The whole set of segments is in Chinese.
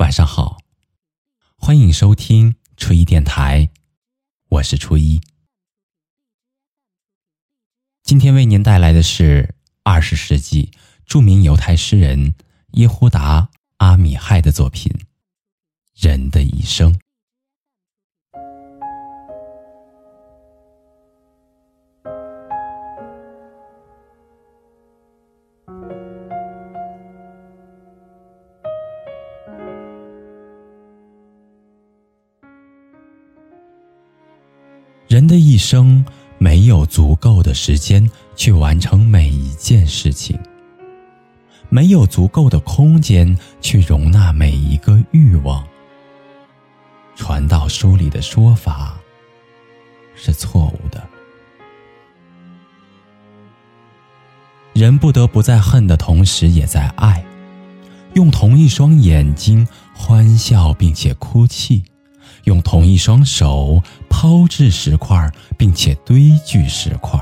晚上好，欢迎收听初一电台，我是初一。今天为您带来的是二十世纪著名犹太诗人耶胡达·阿米亥的作品《人的一生》。人的一生没有足够的时间去完成每一件事情，没有足够的空间去容纳每一个欲望。传道书里的说法是错误的。人不得不在恨的同时也在爱，用同一双眼睛欢笑并且哭泣。用同一双手抛掷石块，并且堆聚石块，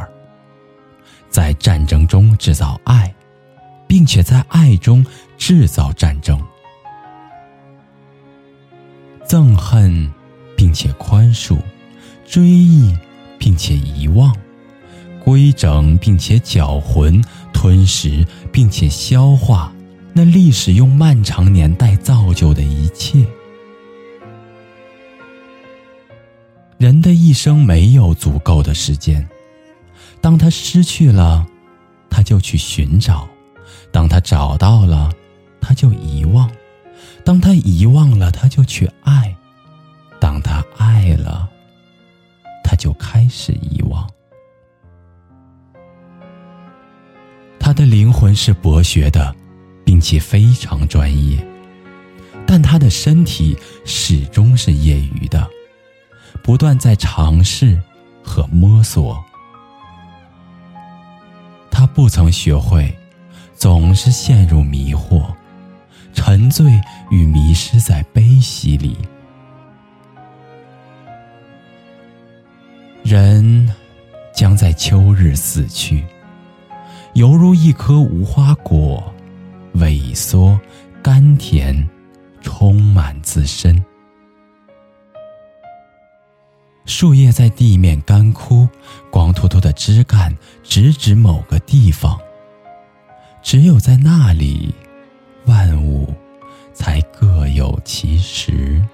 在战争中制造爱，并且在爱中制造战争；憎恨，并且宽恕；追忆，并且遗忘；规整，并且搅浑；吞食，并且消化那历史用漫长年代造就的一切。生没有足够的时间，当他失去了，他就去寻找；当他找到了，他就遗忘；当他遗忘了，他就去爱；当他爱了，他就开始遗忘。他的灵魂是博学的，并且非常专业，但他的身体始终是业余的。不断在尝试和摸索，他不曾学会，总是陷入迷惑，沉醉与迷失在悲喜里。人将在秋日死去，犹如一颗无花果，萎缩、甘甜，充满自身。树叶在地面干枯，光秃秃的枝干直指某个地方，只有在那里，万物才各有其实。